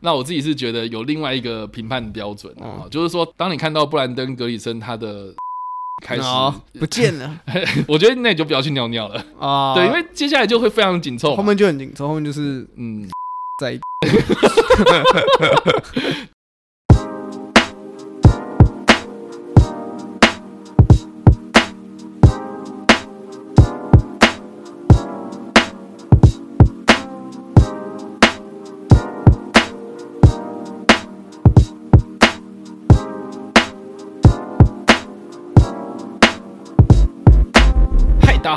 那我自己是觉得有另外一个评判标准啊，就是说，当你看到布兰登·格里森他的开始不见了，我觉得那你就不要去尿尿了啊。对，因为接下来就会非常紧凑，后面就很紧凑，后面就是嗯，在。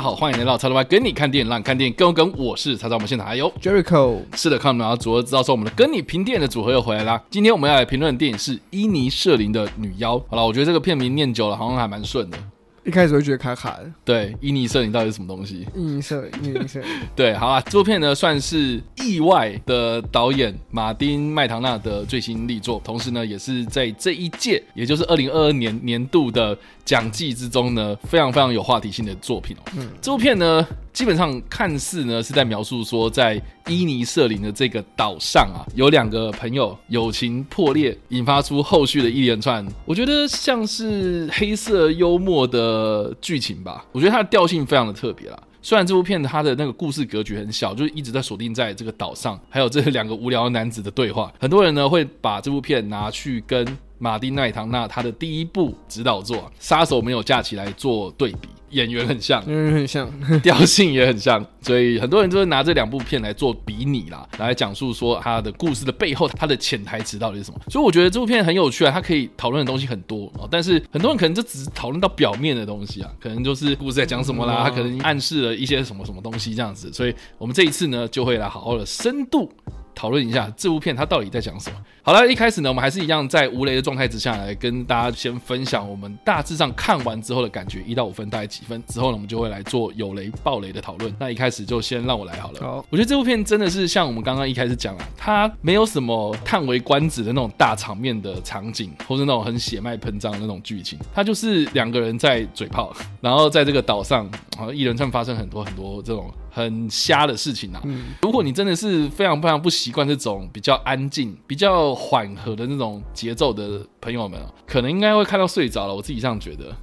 好，欢迎来到叉叉 Y 跟你看电影，让看电影更跟。我是叉叉，我们现场还有 Jericho，是的，看我们然组合知道说我们的跟你评电影的组合又回来啦。今天我们要来评论的电影是伊尼舍林的女妖。好了，我觉得这个片名念久了，好像还蛮顺的。一开始会觉得卡卡的，对，印尼摄影到底是什么东西？印尼摄影，印尼摄影，对，好啊，这部片呢算是意外的导演马丁麦唐纳的最新力作，同时呢也是在这一届，也就是二零二二年年度的奖季之中呢，非常非常有话题性的作品哦。嗯，这部片呢。基本上看似呢是在描述说，在伊尼舍林的这个岛上啊，有两个朋友友情破裂，引发出后续的一连串。我觉得像是黑色幽默的剧情吧。我觉得它的调性非常的特别啦。虽然这部片它的那个故事格局很小，就是一直在锁定在这个岛上，还有这两个无聊男子的对话。很多人呢会把这部片拿去跟马丁奈唐纳他的第一部指导作《杀手没有架起来》做对比。演员很像，演员很像，调性也很像，所以很多人都会拿这两部片来做比拟啦，来讲述说他的故事的背后，他的潜台词到底是什么。所以我觉得这部片很有趣啊，它可以讨论的东西很多哦，但是很多人可能就只是讨论到表面的东西啊，可能就是故事在讲什么啦，他可能暗示了一些什么什么东西这样子。所以我们这一次呢，就会来好好的深度。讨论一下这部片它到底在讲什么。好了，一开始呢，我们还是一样在无雷的状态之下来跟大家先分享我们大致上看完之后的感觉，一到五分大概几分。之后呢，我们就会来做有雷爆雷的讨论。那一开始就先让我来好了。好，我觉得这部片真的是像我们刚刚一开始讲啊，它没有什么叹为观止的那种大场面的场景，或是那种很血脉喷张的那种剧情。它就是两个人在嘴炮，然后在这个岛上，好像一连串发生很多很多这种。很瞎的事情啊！如果你真的是非常非常不习惯这种比较安静、比较缓和的那种节奏的朋友们，可能应该会看到睡着了。我自己这样觉得，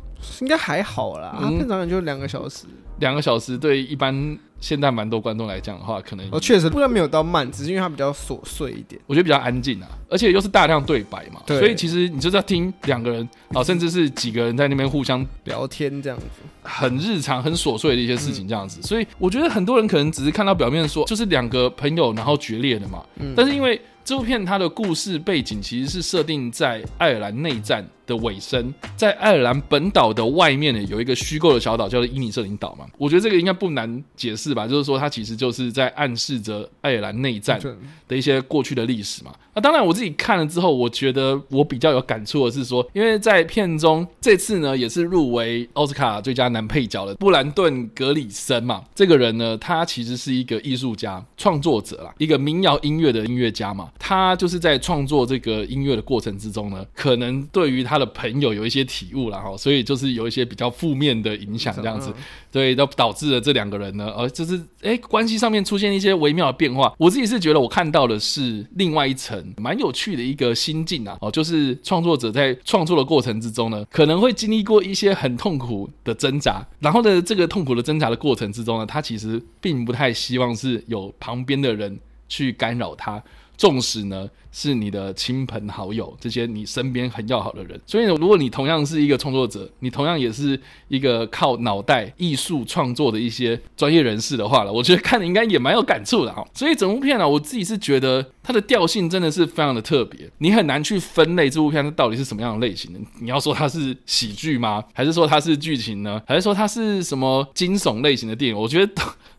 应该还好啦。它片长就两个小时，两个小时对一般。现在蛮多观众来讲的话，可能哦，确实不然没有到慢，只是因为它比较琐碎一点。我觉得比较安静啊，而且又是大量对白嘛，所以其实你就是要听两个人啊，甚至是几个人在那边互相聊天这样子，很日常、很琐碎的一些事情这样子。所以我觉得很多人可能只是看到表面说，就是两个朋友然后决裂的嘛，但是因为。这部片它的故事背景其实是设定在爱尔兰内战的尾声，在爱尔兰本岛的外面呢，有一个虚构的小岛叫做伊尼舍林岛嘛。我觉得这个应该不难解释吧，就是说它其实就是在暗示着爱尔兰内战的一些过去的历史嘛。那当然，我自己看了之后，我觉得我比较有感触的是说，因为在片中这次呢，也是入围奥斯卡最佳男配角的布兰顿·格里森嘛。这个人呢，他其实是一个艺术家、创作者啦，一个民谣音乐的音乐家嘛。他就是在创作这个音乐的过程之中呢，可能对于他的朋友有一些体悟了哈，所以就是有一些比较负面的影响这样子，对，都导致了这两个人呢，呃，就是哎，关系上面出现一些微妙的变化。我自己是觉得我看到的是另外一层。蛮有趣的一个心境啊，哦，就是创作者在创作的过程之中呢，可能会经历过一些很痛苦的挣扎，然后呢，这个痛苦的挣扎的过程之中呢，他其实并不太希望是有旁边的人去干扰他。纵使呢是你的亲朋好友，这些你身边很要好的人，所以如果你同样是一个创作者，你同样也是一个靠脑袋艺术创作的一些专业人士的话了，我觉得看的应该也蛮有感触的哈。所以整部片呢，我自己是觉得它的调性真的是非常的特别，你很难去分类这部片它到底是什么样的类型的。你要说它是喜剧吗？还是说它是剧情呢？还是说它是什么惊悚类型的电影？我觉得。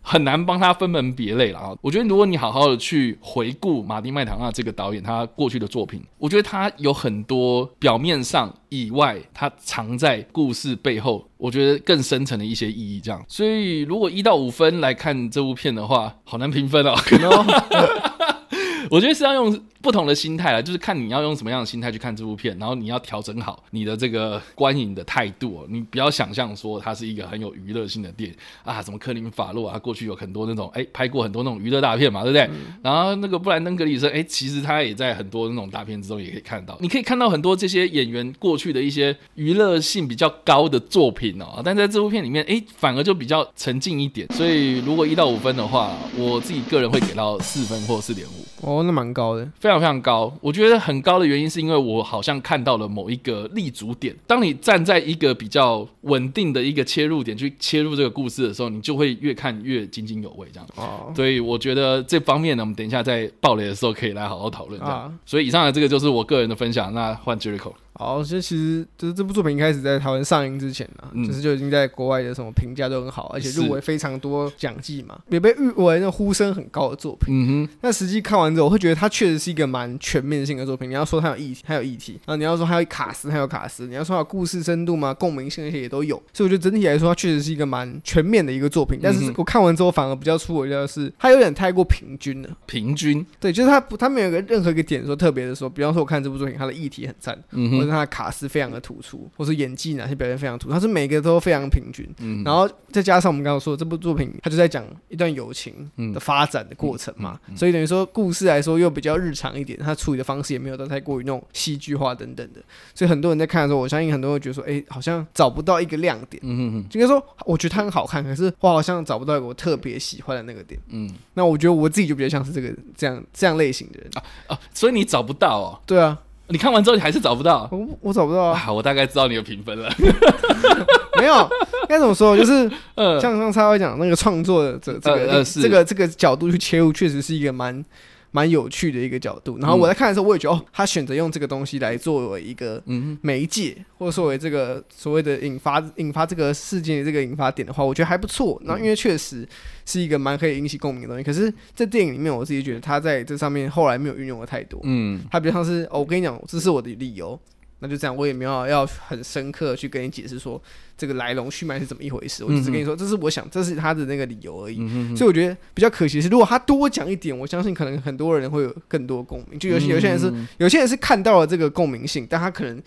很难帮他分门别类了啊！我觉得如果你好好的去回顾马丁麦唐纳这个导演他过去的作品，我觉得他有很多表面上以外，他藏在故事背后，我觉得更深层的一些意义。这样，所以如果一到五分来看这部片的话，好难评分哦。我觉得是要用不同的心态啦，就是看你要用什么样的心态去看这部片，然后你要调整好你的这个观影的态度、哦，你不要想象说它是一个很有娱乐性的电影啊，什么科林法洛啊，过去有很多那种哎拍过很多那种娱乐大片嘛，对不对？然后那个布兰登格里森，哎，其实他也在很多那种大片之中也可以看到，你可以看到很多这些演员过去的一些娱乐性比较高的作品哦，但在这部片里面，哎，反而就比较沉静一点。所以如果一到五分的话，我自己个人会给到四分或四点五。哦，那蛮高的。非常非常高。我觉得很高的原因是因为我好像看到了某一个立足点。当你站在一个比较稳定的一个切入点去切入这个故事的时候，你就会越看越津津有味，这样。哦，所以我觉得这方面呢，我们等一下在爆雷的时候可以来好好讨论。这样啊，所以以上的这个就是我个人的分享。那换 Jericho，好，这其实就是这部作品一开始在台湾上映之前啊，嗯就是就已经在国外的什么评价都很好，而且入围非常多奖季嘛，也被誉为那呼声很高的作品。嗯哼，那实际看完之后，我会觉得它确实是一个蛮全面性的作品。你要说它有议题，它有议题；然后你要说它有卡斯，它有卡斯；你要说它有故事深度嘛，共鸣性那些也都有。所以我觉得整体来说，它确实是一个蛮全面的一个作品。但是我看完之后，反而比较出我意料的是，它有点太过平均了。平均，对，就是它不，它没有一个任何一个点说特别的说，比方说我看这部作品，它的议题很赞，嗯哼，或者它的卡斯非常的突出，或是演技哪些表现非常突出，他是每个都非常平均。嗯，然后再加上我们刚刚说的这部作品，他就在讲一段友情嗯的发展的过程嘛，嗯嗯所以等于说故事来说又比较日常一点，他处理的方式也没有到太过于那种戏剧化等等的，所以很多人在看的时候，我相信很多人会觉得说，哎，好像找不到一个亮点。嗯哼哼，应该说，我觉得他很好看，可是我好像找不到一个我特别喜欢的那个点。嗯那我觉得我自己就比较像是这个这样这样类型的人啊。啊，所以你找不到哦。对啊，你看完之后你还是找不到我我找不到啊，啊？我大概知道你的评分了。没有，该怎么说？就是呃，像刚才我讲那个创作者这个、呃呃是这个这个角度去切入，确实是一个蛮蛮有趣的一个角度。然后我在看的时候，我也觉得哦，他选择用这个东西来作为一个嗯媒介，或者作为这个所谓的引发引发这个事件的这个引发点的话，我觉得还不错。然后因为确实是一个蛮可以引起共鸣的东西，可是，在电影里面，我自己觉得他在这上面后来没有运用的太多。嗯他比较像是、哦，我跟你讲，这是我的理由，那就这样，我也没有要很深刻去跟你解释说这个来龙去脉是怎么一回事，我只是跟你说，这是我想，这是他的那个理由而已。所以我觉得比较可惜的是，如果他多讲一点，我相信可能很多人会有更多共鸣。就有些有些人是嗯有些人是看到了这个共鸣性，但他可能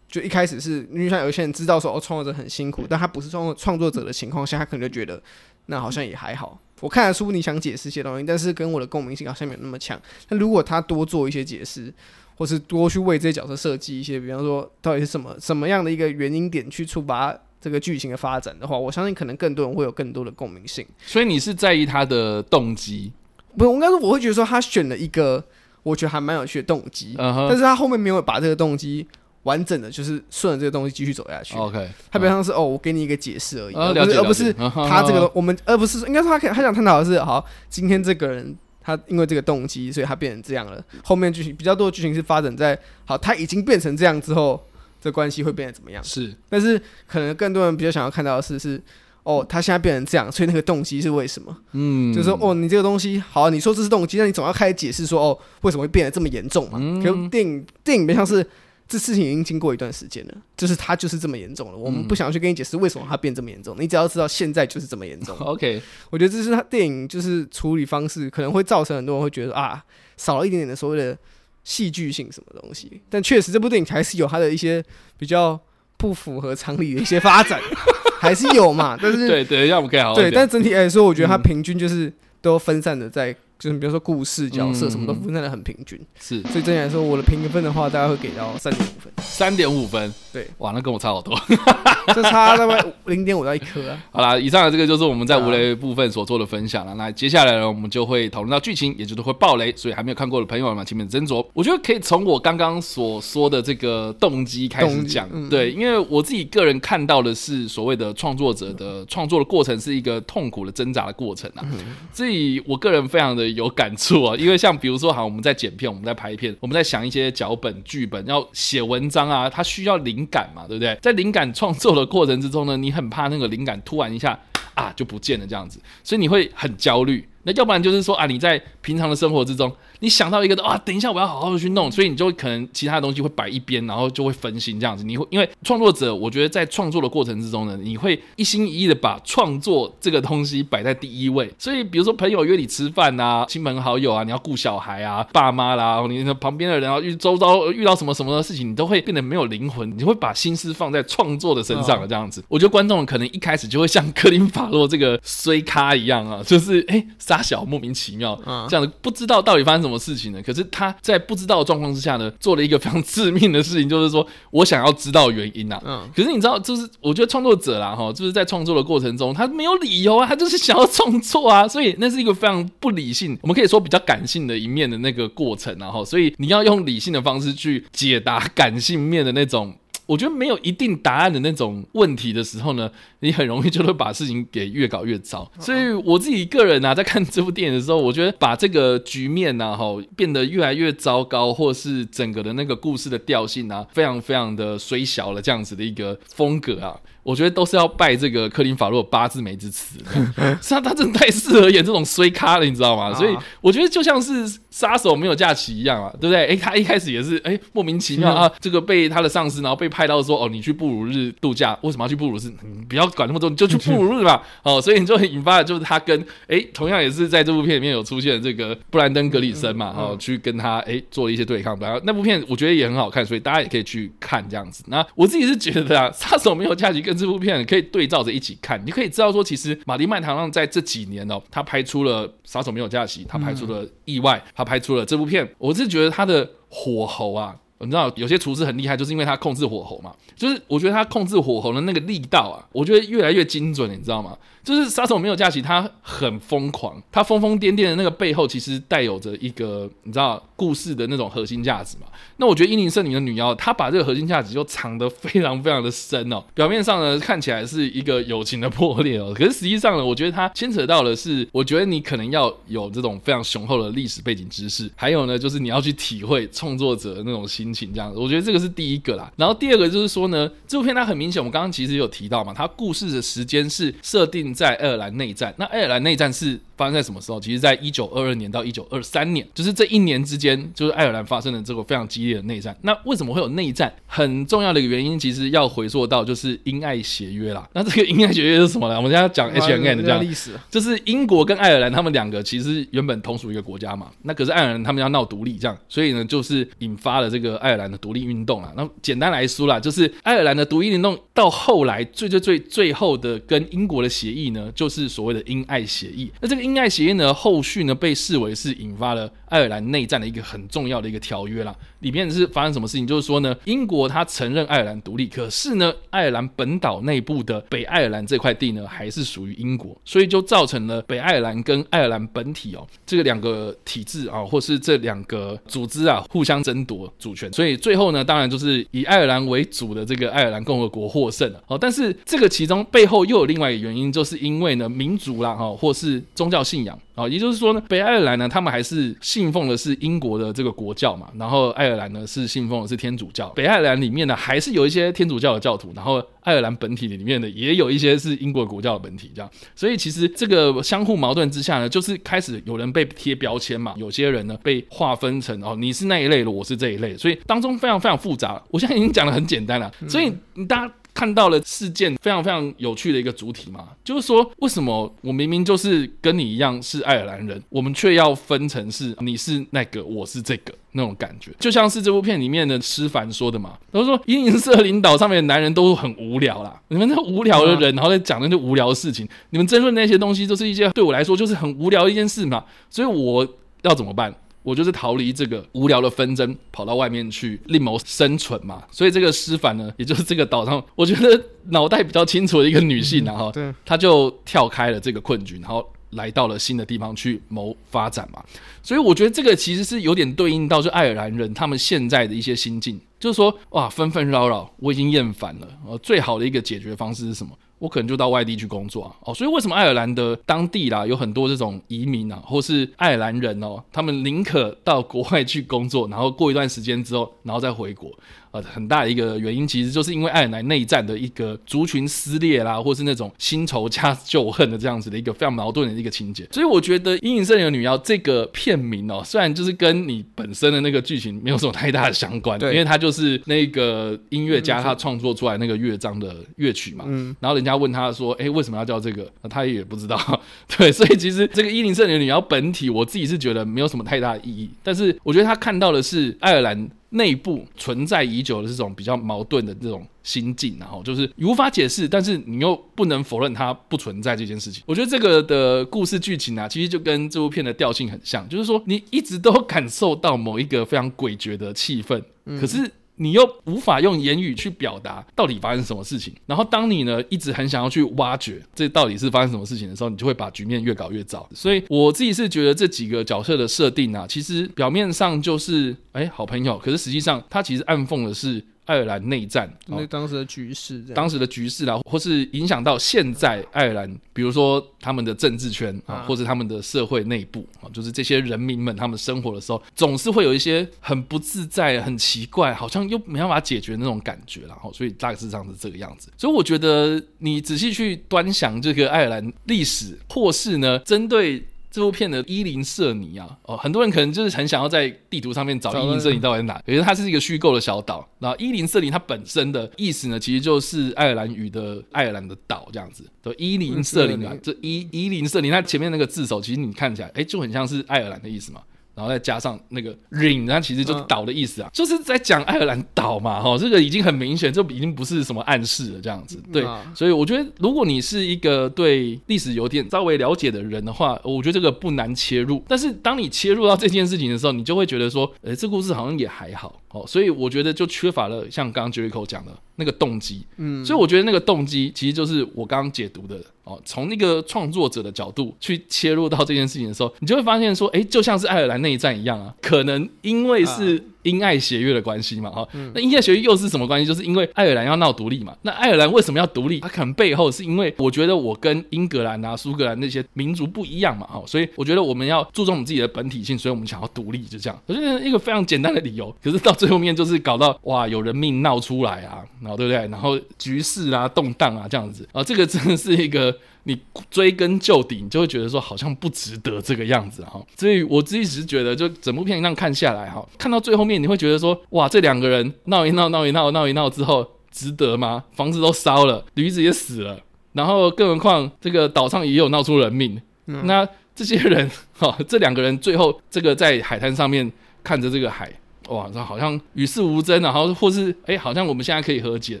就一开始是因为像有些人知道说哦创作者很辛苦，但他不是创作创作者的情况下，他可能就觉得那好像也还好。我看得出你想解释一些东西，但是跟我的共鸣性好像没有那么强。那如果他多做一些解释，或是多去为这些角色设计一些，比方说到底是什么什么样的一个原因点去触发这个剧情的发展的话，我相信可能更多人会有更多的共鸣性。所以你是在意他的动机，不，我应该说我会觉得说他选了一个我觉得还蛮有趣的动机，但是他后面没有把这个动机完整的，就是顺着这个东西继续走下去。，OK，他比较像是哦，我给你一个解释而已，啊，而，不是他这个我们，而不是应该说他可他想探讨的是，好，今天这个人他因为这个动机，所以他变成这样了。后面剧情比较多的剧情是发展在好，他已经变成这样之后，这关系会变得怎么样？是但是可能更多人比较想要看到的是是。哦，他现在变成这样，所以那个动机是为什么？嗯，就是说，哦，你这个东西好，你说这是动机，那你总要开始解释说，哦，为什么会变得这么严重嘛？嗯可电影电影比较像是这事情已经经过一段时间了，就是它就是这么严重了，我们嗯不想要去跟你解释为什么它变这么严重，你只要知道现在就是这么严重。OK，我觉得这是他电影就是处理方式可能会造成很多人会觉得啊，少了一点点的所谓的戏剧性什么东西，但确实这部电影还是有它的一些比较不符合常理的一些发展，还是有嘛，但是对对，让我们可以好好对，但整体来说，我觉得它嗯平均就是都分散的在，就是比如说故事、角色嗯什么都分散的很平均。是。所以整体来说，我的评分的话，大概会给到三点五分，三点五分，对，哇，那跟我差好多。这差那么零点五到一颗啊。好啦，以上的这个就是我们在无雷部分所做的分享了。那接下来呢，我们就会讨论到剧情，也就是会爆雷，所以还没有看过的朋友们，请你们斟酌。我觉得可以从我刚刚所说的这个动机开始讲，嗯对，因为我自己个人看到的是所谓的创作者的创作的过程是一个痛苦的挣扎的过程啊，所以我个人非常的有感触啊。因为像比如说，好，我们在剪片，我们在拍片，我们在想一些脚本、剧本，要写文章啊，它需要灵感嘛，对不对？在灵感创作的过程之中呢，你很怕那个灵感突然一下啊就不见了这样子，所以你会很焦虑。那要不然就是说啊，你在平常的生活之中，你想到一个啊，等一下我要好好的去弄，所以你就可能其他的东西会摆一边，然后就会分心这样子。你会因为创作者，我觉得在创作的过程之中呢，你会一心一意的把创作这个东西摆在第一位。所以比如说朋友约你吃饭啊，亲朋好友啊，你要顾小孩啊，爸妈啦，你旁边的人啊，遇周遭遇到什么什么的事情，你都会变得没有灵魂，你会把心思放在创作的身上了这样子。我觉得观众可能一开始就会像克林法洛这个衰咖一样啊，就是哎。傻小莫名其妙，这样的不知道到底发生什么事情呢？可是他在不知道的状况之下呢，做了一个非常致命的事情，就是说我想要知道原因呐。嗯，可是你知道，就是我觉得创作者啦，哈，就是在创作的过程中，他没有理由啊，他就是想要创作啊，所以那是一个非常不理性，我们可以说比较感性的一面的那个过程，然后，所以你要用理性的方式去解答感性面的那种。我觉得没有一定答案的那种问题的时候呢，你很容易就会把事情给越搞越糟。所以我自己个人啊，在看这部电影的时候，我觉得把这个局面呢，哈，变得越来越糟糕，或是整个的那个故事的调性啊，非常非常的衰小了，这样子的一个风格啊。我觉得都是要拜这个克林法洛八字眉之词，是啊，他真的太适合演这种衰咖了，你知道吗？所以我觉得就像是杀手没有假期一样啊，对不对？哎，他一开始也是哎莫名其妙啊，这个被他的上司然后被派到说哦，你去布鲁日度假，为什么要去布鲁日？你不要管那么多，你就去布鲁日吧。哦，所以你就引发的就是他跟哎同样也是在这部片里面有出现的这个布兰登格里森嘛，哦，去跟他哎做了一些对抗。然后那部片我觉得也很好看，所以大家也可以去看这样子。那我自己是觉得啊，杀手没有假期跟这部片可以对照着一起看，你可以知道说，其实马丁麦唐浪在这几年哦，他拍出了《杀手没有假期》，他拍出了《意外》，他拍出了这部片。我是觉得他的火候啊，你知道有些厨师很厉害，就是因为他控制火候嘛。就是我觉得他控制火候的那个力道啊，我觉得越来越精准，你知道吗？就是杀手没有假期，他很疯狂，他疯疯癫癫的那个背后，其实带有着一个你知道故事的那种核心价值嘛。那我觉得伊宁圣女的女妖，她把这个核心价值就藏得非常非常的深哦。表面上呢，看起来是一个友情的破裂哦，可是实际上呢，我觉得它牵扯到的是，我觉得你可能要有这种非常雄厚的历史背景知识，还有呢，就是你要去体会创作者的那种心情，这样子。我觉得这个是第一个啦。然后第二个就是说呢，这部片它很明显，我们刚刚其实有提到嘛，它故事的时间是设定。在爱尔兰内战，那爱尔兰内战是。发生在什么时候？其实，在一九二二年到一九二三年，就是这一年之间，就是爱尔兰发生了这个非常激烈的内战。那为什么会有内战？很重要的一个原因，其实要回溯到就是英爱协约啦。那这个英爱协约是什么呢？我们现在讲 H N N 的这样历史，就是英国跟爱尔兰他们两个其实原本同属一个国家嘛。那可是爱尔兰他们要闹独立，这样，所以呢，就是引发了这个爱尔兰的独立运动啊。那简单来说啦，就是爱尔兰的独立运动到后来最最最最后的跟英国的协议呢，就是所谓的英爱协议。那这个英爱协议呢，后续呢，被视为是引发了爱尔兰内战的一个很重要的一个条约啦。里面是发生什么事情？就是说呢，英国他承认爱尔兰独立，可是呢，爱尔兰本岛内部的北爱尔兰这块地呢，还是属于英国，所以就造成了北爱尔兰跟爱尔兰本体哦，这个两个体制啊，或是这两个组织啊，互相争夺主权。所以最后呢，当然就是以爱尔兰为主的这个爱尔兰共和国获胜了。哦，但是这个其中背后又有另外一个原因，就是因为呢，民族啦，哈，或是宗教信仰。啊，也就是说呢，北爱尔兰呢，他们还是信信奉的是英国的这个国教嘛，然后爱尔兰呢是信奉的是天主教。北爱尔兰里面呢，还是有一些天主教的教徒，然后爱尔兰本体里面呢，也有一些是英国国教的本体，这样。所以其实这个相互矛盾之下呢，就是开始有人被贴标签嘛，有些人呢被划分成哦，你是那一类的，我是这一类，所以当中非常非常复杂。我现在已经讲的很简单了，所以大家。看到了事件非常非常有趣的一个主体嘛，就是说为什么我明明就是跟你一样是爱尔兰人，我们却要分成是你是那个我是这个那种感觉，就像是这部片里面的施凡说的嘛，他说阴影色领导上面的男人都很无聊啦，你们那无聊的人，然后在讲那些无聊的事情，你们争论那些东西，都是一些对我来说就是很无聊的一件事嘛，所以我要怎么办？我就是逃离这个无聊的纷争，跑到外面去另谋生存嘛。所以这个施凡呢，也就是这个岛上，我觉得脑袋比较清楚的一个女性，然后对，她就跳开了这个困局，然后来到了新的地方去谋发展嘛。所以我觉得这个其实是有点对应到就爱尔兰人他们现在的一些心境，就是说哇，纷纷扰扰，我已经厌烦了。呃，最好的一个解决方式是什么？我可能就到外地去工作啊。哦，所以为什么爱尔兰的当地啦有很多这种移民啊，或是爱尔兰人哦，他们宁可到国外去工作，然后过一段时间之后，然后再回国。呃，很大的一个原因，其实就是因为爱尔兰内战的一个族群撕裂啦，或是那种新仇加旧恨的这样子的一个非常矛盾的一个情节。所以我觉得《阴影森林的女妖》这个片名哦，虽然就是跟你本身的那个剧情没有什么太大的相关，因为它就是那个音乐家他创作出来那个乐章的乐曲嘛。嗯。然后人家问他说：“哎，为什么要叫这个？”他也不知道。对，所以其实这个《阴影森林的女妖》本体，我自己是觉得没有什么太大的意义。但是我觉得他看到的是爱尔兰。内部存在已久的这种比较矛盾的这种心境，然后就是你无法解释，但是你又不能否认它不存在这件事情。我觉得这个的故事剧情啊，其实就跟这部片的调性很像，就是说你一直都感受到某一个非常诡谲的气氛，可是。你又无法用言语去表达到底发生什么事情，然后当你呢一直很想要去挖掘这到底是发生什么事情的时候，你就会把局面越搞越糟。所以我自己是觉得这几个角色的设定啊，其实表面上就是哎好朋友，可是实际上他其实暗讽的是。爱尔兰内战，那当时的局势，当时的局势啦，或是影响到现在爱尔兰，比如说他们的政治圈啊，或者他们的社会内部啊，就是这些人民们他们生活的时候，总是会有一些很不自在、很奇怪，好像又没办法解决那种感觉，然后所以大致上是这个样子。所以我觉得你仔细去端详这个爱尔兰历史，或是呢针对。这部片的伊林瑟尼啊，哦，很多人可能就是很想要在地图上面找伊林瑟尼到底在哪，可是它是一个虚构的小岛。然后伊林瑟尼它本身的意思呢，其实就是爱尔兰语的爱尔兰的岛这样子。对，伊林瑟尼啊，这伊伊林瑟尼，它前面那个字首，其实你看起来，哎，就很像是爱尔兰的意思嘛。然后再加上那个 ring，它其实就是岛的意思啊，就是在讲爱尔兰岛嘛，哈，这个已经很明显，这已经不是什么暗示了，这样子。对，所以我觉得，如果你是一个对历史有点稍微了解的人的话，我觉得这个不难切入。但是当你切入到这件事情的时候，你就会觉得说，哎，这故事好像也还好哦。所以我觉得就缺乏了像刚刚 Jericho 讲的那个动机。嗯，所以我觉得那个动机其实就是我刚刚解读的。哦，从那个创作者的角度去切入到这件事情的时候，你就会发现说，哎，就像是爱尔兰内战一样啊，可能因为是。英爱协约的关系嘛，哈，那英爱协约又是什么关系？就是因为爱尔兰要闹独立嘛。那爱尔兰为什么要独立？它可能背后是因为我觉得我跟英格兰啊、苏格兰那些民族不一样嘛，哈，所以我觉得我们要注重我们自己的本体性，所以我们想要独立，就这样。我觉得一个非常简单的理由，可是到最后面就是搞到哇，有人命闹出来啊，然后对不对？然后局势啊动荡啊这样子啊，这个真的是一个。你追根究底，你就会觉得说好像不值得这个样子哈。所以我自己只是觉得，就整部片这样看下来哈，看到最后面你会觉得说，哇，这两个人闹一闹闹一闹闹一闹之后，值得吗？房子都烧了，驴子也死了，然后更何况这个岛上也有闹出人命。那这些人哈，这两个人最后这个在海滩上面看着这个海，哇，这好像与世无争，然后或是哎，好像我们现在可以和解，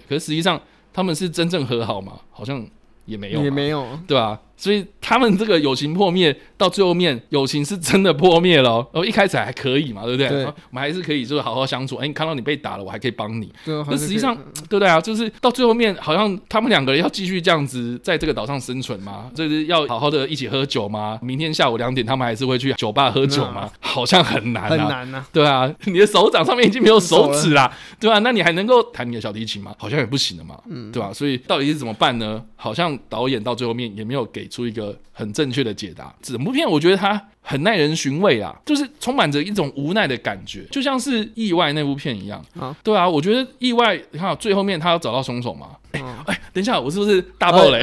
可是实际上他们是真正和好吗？好像。也没有，也没有，对吧？所以他们这个友情破灭，到最后面友情是真的破灭了。然后一开始还可以嘛，对不对？我们还是可以就是好好相处。哎，你看到你被打了，我还可以帮你。那实际上，对不对啊？就是到最后面，好像他们两个人要继续这样子在这个岛上生存吗？就是要好好的一起喝酒吗？明天下午两点，他们还是会去酒吧喝酒吗？好像很难，很难呐。对啊，你的手掌上面已经没有手指啦，对吧？那你还能够弹你的小提琴吗？好像也不行了嘛，嗯，对吧？所以到底是怎么办呢？好像导演到最后面也没有给出一个很。正确的解答，整部片我觉得它很耐人寻味啊，就是充满着一种无奈的感觉，就像是意外那部片一样啊。对啊，我觉得意外，你看最后面他要找到凶手嘛？哎，等一下，我是不是大爆雷？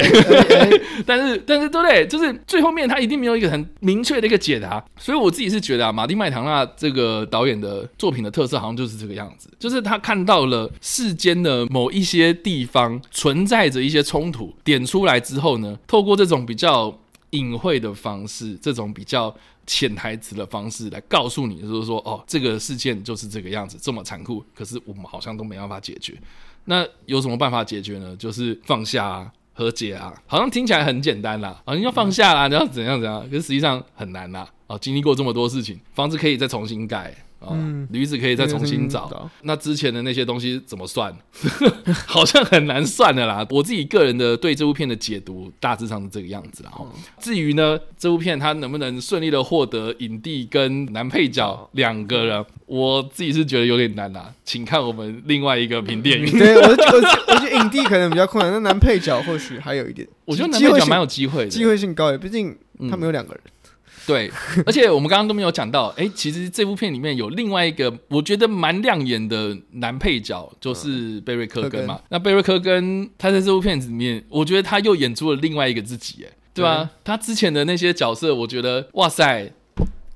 但是，但是，对不对？就是最后面他一定没有一个很明确的一个解答，所以我自己是觉得啊，马丁麦唐纳这个导演的作品的特色好像就是这个样子，就是他看到了世间的某一些地方存在着一些冲突，点出来之后呢，透过这种比较。隐晦的方式，这种比较潜台词的方式来告诉你，就是说，哦，这个事件就是这个样子，这么残酷，可是我们好像都没办法解决。那有什么办法解决呢？就是放下啊，和解啊，好像听起来很简单啦，啊，你要放下啦，你要怎样怎样，可是实际上很难啦。啊，经历过这么多事情，房子可以再重新盖。啊，驴子可以再重新找。那之前的那些东西怎么算？好像很难算的啦。我自己个人的对这部片的解读大致上是这个样子啦。至于呢，这部片它能不能顺利的获得影帝跟男配角两个人，我自己是觉得有点难啦。请看我们另外一个评电影。对我，我我觉得影帝可能比较困难，那男配角或许还有一点。我觉得男配角蛮有机会的，机会性高，毕竟他们有两个人。对，而且我们刚刚都没有讲到，哎，其实这部片里面有另外一个我觉得蛮亮眼的男配角，就是贝瑞科根嘛。那贝瑞科根他在这部片子里面，我觉得他又演出了另外一个自己，哎，对吧？他之前的那些角色，我觉得哇塞。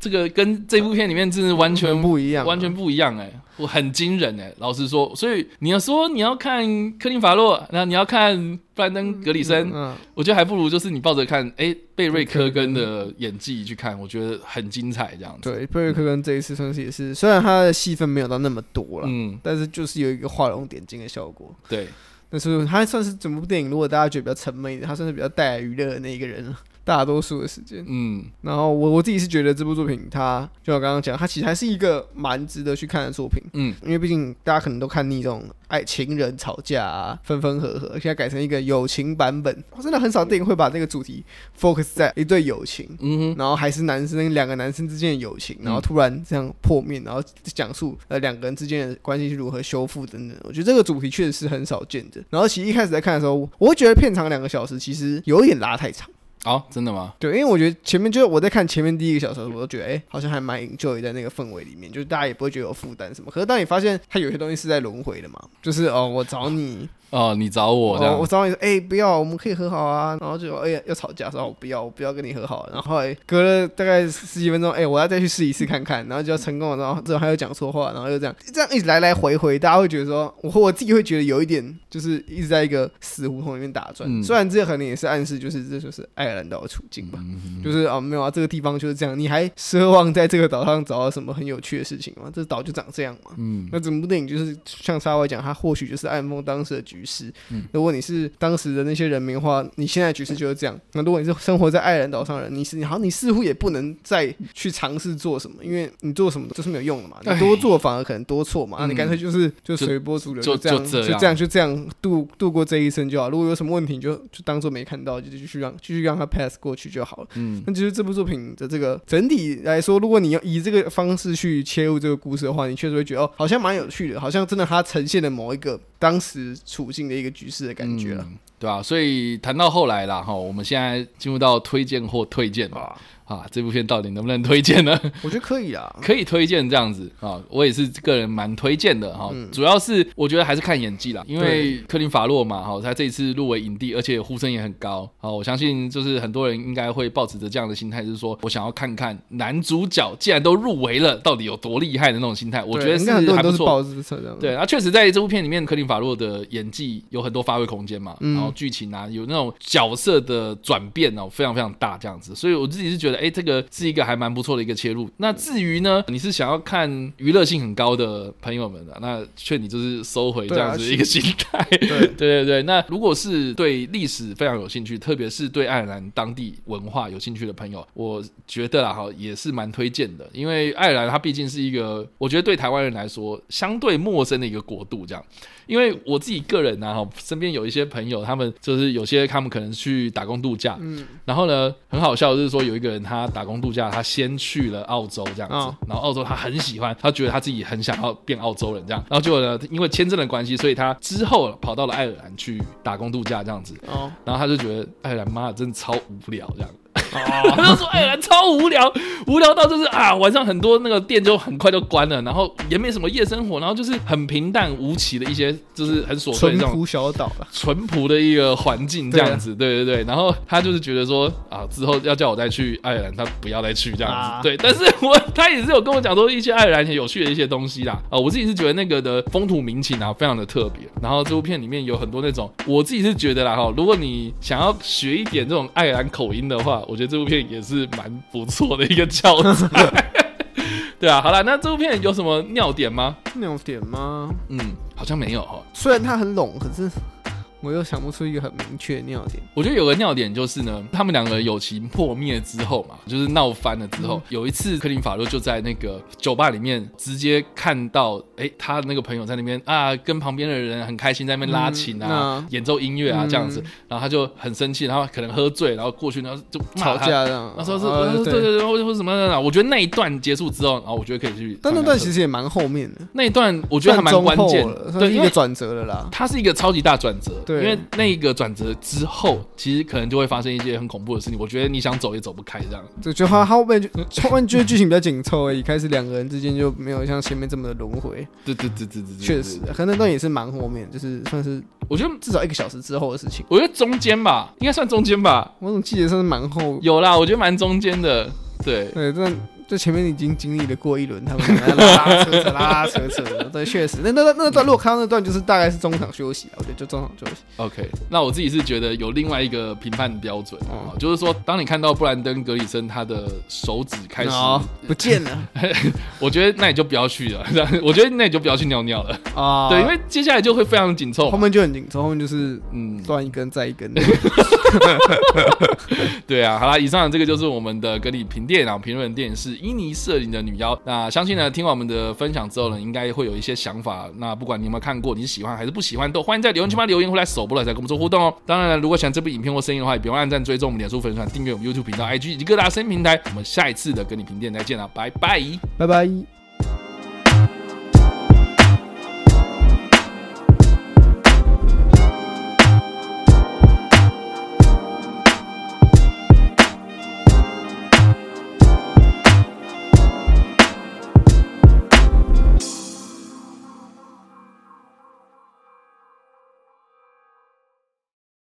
这个跟这部片里面真的完全不一样，完全不一样哎，我很惊人哎，老实说，所以你要说你要看克林法洛，那你要看布兰登格里森，嗯，我觉得还不如就是你抱着看哎贝瑞科根的演技去看，我觉得很精彩这样子。对，贝瑞科根这一次算是也是，虽然他的戏份没有到那么多了，嗯，但是就是有一个画龙点睛的效果。对，但是他算是整部电影，如果大家觉得比较沉闷一点，他算是比较带来娱乐的那一个人了。大多数的时间，嗯，然后我我自己是觉得这部作品，它就我刚刚讲，它其实还是一个蛮值得去看的作品，嗯，因为毕竟大家可能都看腻这种爱情人吵架啊，分分合合，现在改成一个友情版本，我真的很少电影会把这个主题 focus 在一对友情，嗯哼，然后还是男生两个男生之间的友情，然后突然这样破灭，然后讲述呃两个人之间的关系是如何修复等等，我觉得这个主题确实是很少见的。然后其实一开始在看的时候，我会觉得片长两个小时，其实有一点拉太长。哦，真的吗？对，因为我觉得前面就是我在看前面第一个小时，我都觉得哎，好像还蛮 enjoy 在那个氛围里面，就是大家也不会觉得有负担什么。可是当你发现它有些东西是在轮回的嘛，就是哦，我找你。哦，你找我这样，我找你说，哎，不要，我们可以和好啊。然后就，哎呀，要吵架，说我不要，我不要跟你和好。然后后来隔了大概十几分钟，哎，我要再去试一次看看，然后就要成功了。然后之后他又讲错话，然后又这样，这样一直来来回回，大家会觉得说，我和我自己会觉得有一点，就是一直在一个死胡同里面打转。虽然这可能也是暗示，就是这就是爱尔兰岛的处境吧，就是啊，没有啊，这个地方就是这样。你还奢望在这个岛上找到什么很有趣的事情吗？这岛就长这样嘛。嗯，那整部电影就是像沙威讲，他或许就是暗讽当时的局势。嗯。如果你是当时的那些人民的话，你现在局势就是这样。那如果你是生活在爱尔兰岛上人，你是好，你似乎也不能再去尝试做什么，因为你做什么都是没有用的嘛。你多做反而可能多错嘛。那你干脆就是就随波逐流，就这样，就这样，就这样度度过这一生就好。如果有什么问题，就就当做没看到，就继续让继续让它 pass 过去就好了。嗯，那其实这部作品的这个整体来说，如果你要以这个方式去切入这个故事的话，你确实会觉得哦，好像蛮有趣的，好像真的它呈现了某一个当时处境的一个局势的感觉了。对吧？所以谈到后来啦哈，我们现在进入到推荐或推荐吧。啊，这部片到底能不能推荐呢？我觉得可以啊，可以推荐这样子啊，我也是个人蛮推荐的哈。主要是我觉得还是看演技啦，因为克林法洛嘛，哈，他这一次入围影帝，而且呼声也很高。好，我相信就是很多人应该会抱持着这样的心态，就是说我想要看看男主角既然都入围了，到底有多厉害的那种心态。我觉得是还不错。对，那确实在这部片里面，克林法洛的演技有很多发挥空间嘛，然后剧情啊，有那种角色的转变哦，非常非常大这样子。所以我自己是觉得。哎，这个是一个还蛮不错的一个切入。那至于呢，你是想要看娱乐性很高的朋友们的，那劝你就是收回这样子一个心态。对 对对对。那如果是对历史非常有兴趣，特别是对爱尔兰当地文化有兴趣的朋友，我觉得啊哈，也是蛮推荐的。因为爱尔兰它毕竟是一个，我觉得对台湾人来说相对陌生的一个国度，这样。因为我自己个人呢，哈，身边有一些朋友，他们就是有些他们可能去打工度假，嗯，然后呢，很好笑，就是说有一个人他打工度假，他先去了澳洲这样子，然后澳洲他很喜欢，他觉得他自己很想要变澳洲人这样，然后结果呢，因为签证的关系，所以他之后跑到了爱尔兰去打工度假这样子，哦，然后他就觉得爱尔兰妈真的超无聊这样。他就说：“哎，超无聊，无聊到就是啊，晚上很多那个店就很快就关了，然后也没什么夜生活，然后就是很平淡无奇的一些，就是很琐碎这种小岛了，淳朴的一个环境这样子，对对对。然后他就是觉得说啊，之后要叫我再去爱尔兰，他不要再去这样子。对，但是我他也是有跟我讲说一些爱尔兰很有趣的一些东西啦。啊，我自己是觉得那个的风土民情啊，非常的特别。然后这部片里面有很多那种，我自己是觉得啦哈，如果你想要学一点这种爱尔兰口音的话，我觉得这部片也是蛮不错的一个教材。对啊，好了，那这部片有什么尿点吗？尿点吗？嗯，好像没有哈。虽然它很拢，可是。我又想不出一个很明确的尿点。我觉得有个尿点就是呢，他们两个友情破灭之后嘛，就是闹翻了之后，有一次克林法洛就在那个酒吧里面直接看到，哎，他的那个朋友在那边啊，跟旁边的人很开心在那边拉琴啊、演奏音乐啊这样子，然后他就很生气，然后可能喝醉，然后过去然后就吵架这样，他说是，对对对，或者或什么的。我觉得那一段结束之后，然后我觉得可以去。但那段其实也蛮后面的，那一段我觉得还蛮关键的，对一个转折了啦。它是一个超级大转折，对，因为那一个转折之后，其实可能就会发生一些很恐怖的事情。我觉得你想走也走不开，这样。对，就他后面就后面觉得剧情比较紧凑而已，开始两个人之间就没有像前面这么的轮回。对对对对对，确实，可能那段也是蛮后面，就是算是我觉得至少一个小时之后的事情。我觉得中间吧，应该算中间吧。我怎么记得算是蛮后？有啦，我觉得蛮中间的。对对，这。就前面已经经历了过一轮，他们拉拉扯扯拉拉扯扯的，对，确实，那那那段如果看到那段，就是大概是中场休息我觉得就中场休息。OK，那我自己是觉得有另外一个评判标准啊，就是说，当你看到布兰登·格里森他的手指开始 不见了，我觉得那你就不要去了，我觉得那你就不要去尿尿了。啊，对，因为接下来就会非常紧凑，后面就很紧凑，后面就是嗯。断一根再一根。对啊，好啦，以上这个就是我们的格里评电脑评论电影是。伊尼摄影的女妖，那相信呢，听完我们的分享之后呢，应该会有一些想法。那不管你有没有看过，你喜欢还是不喜欢，都欢迎在留言区发留言或来首播了再跟我们做互动哦。当然了，如果喜欢这部影片或声音的话，也别忘按赞、追踪我们脸书粉丝团、订阅我们 YouTube 频道、IG 以及各大声音平台。我们下一次的跟你评电再见了，拜拜，拜拜。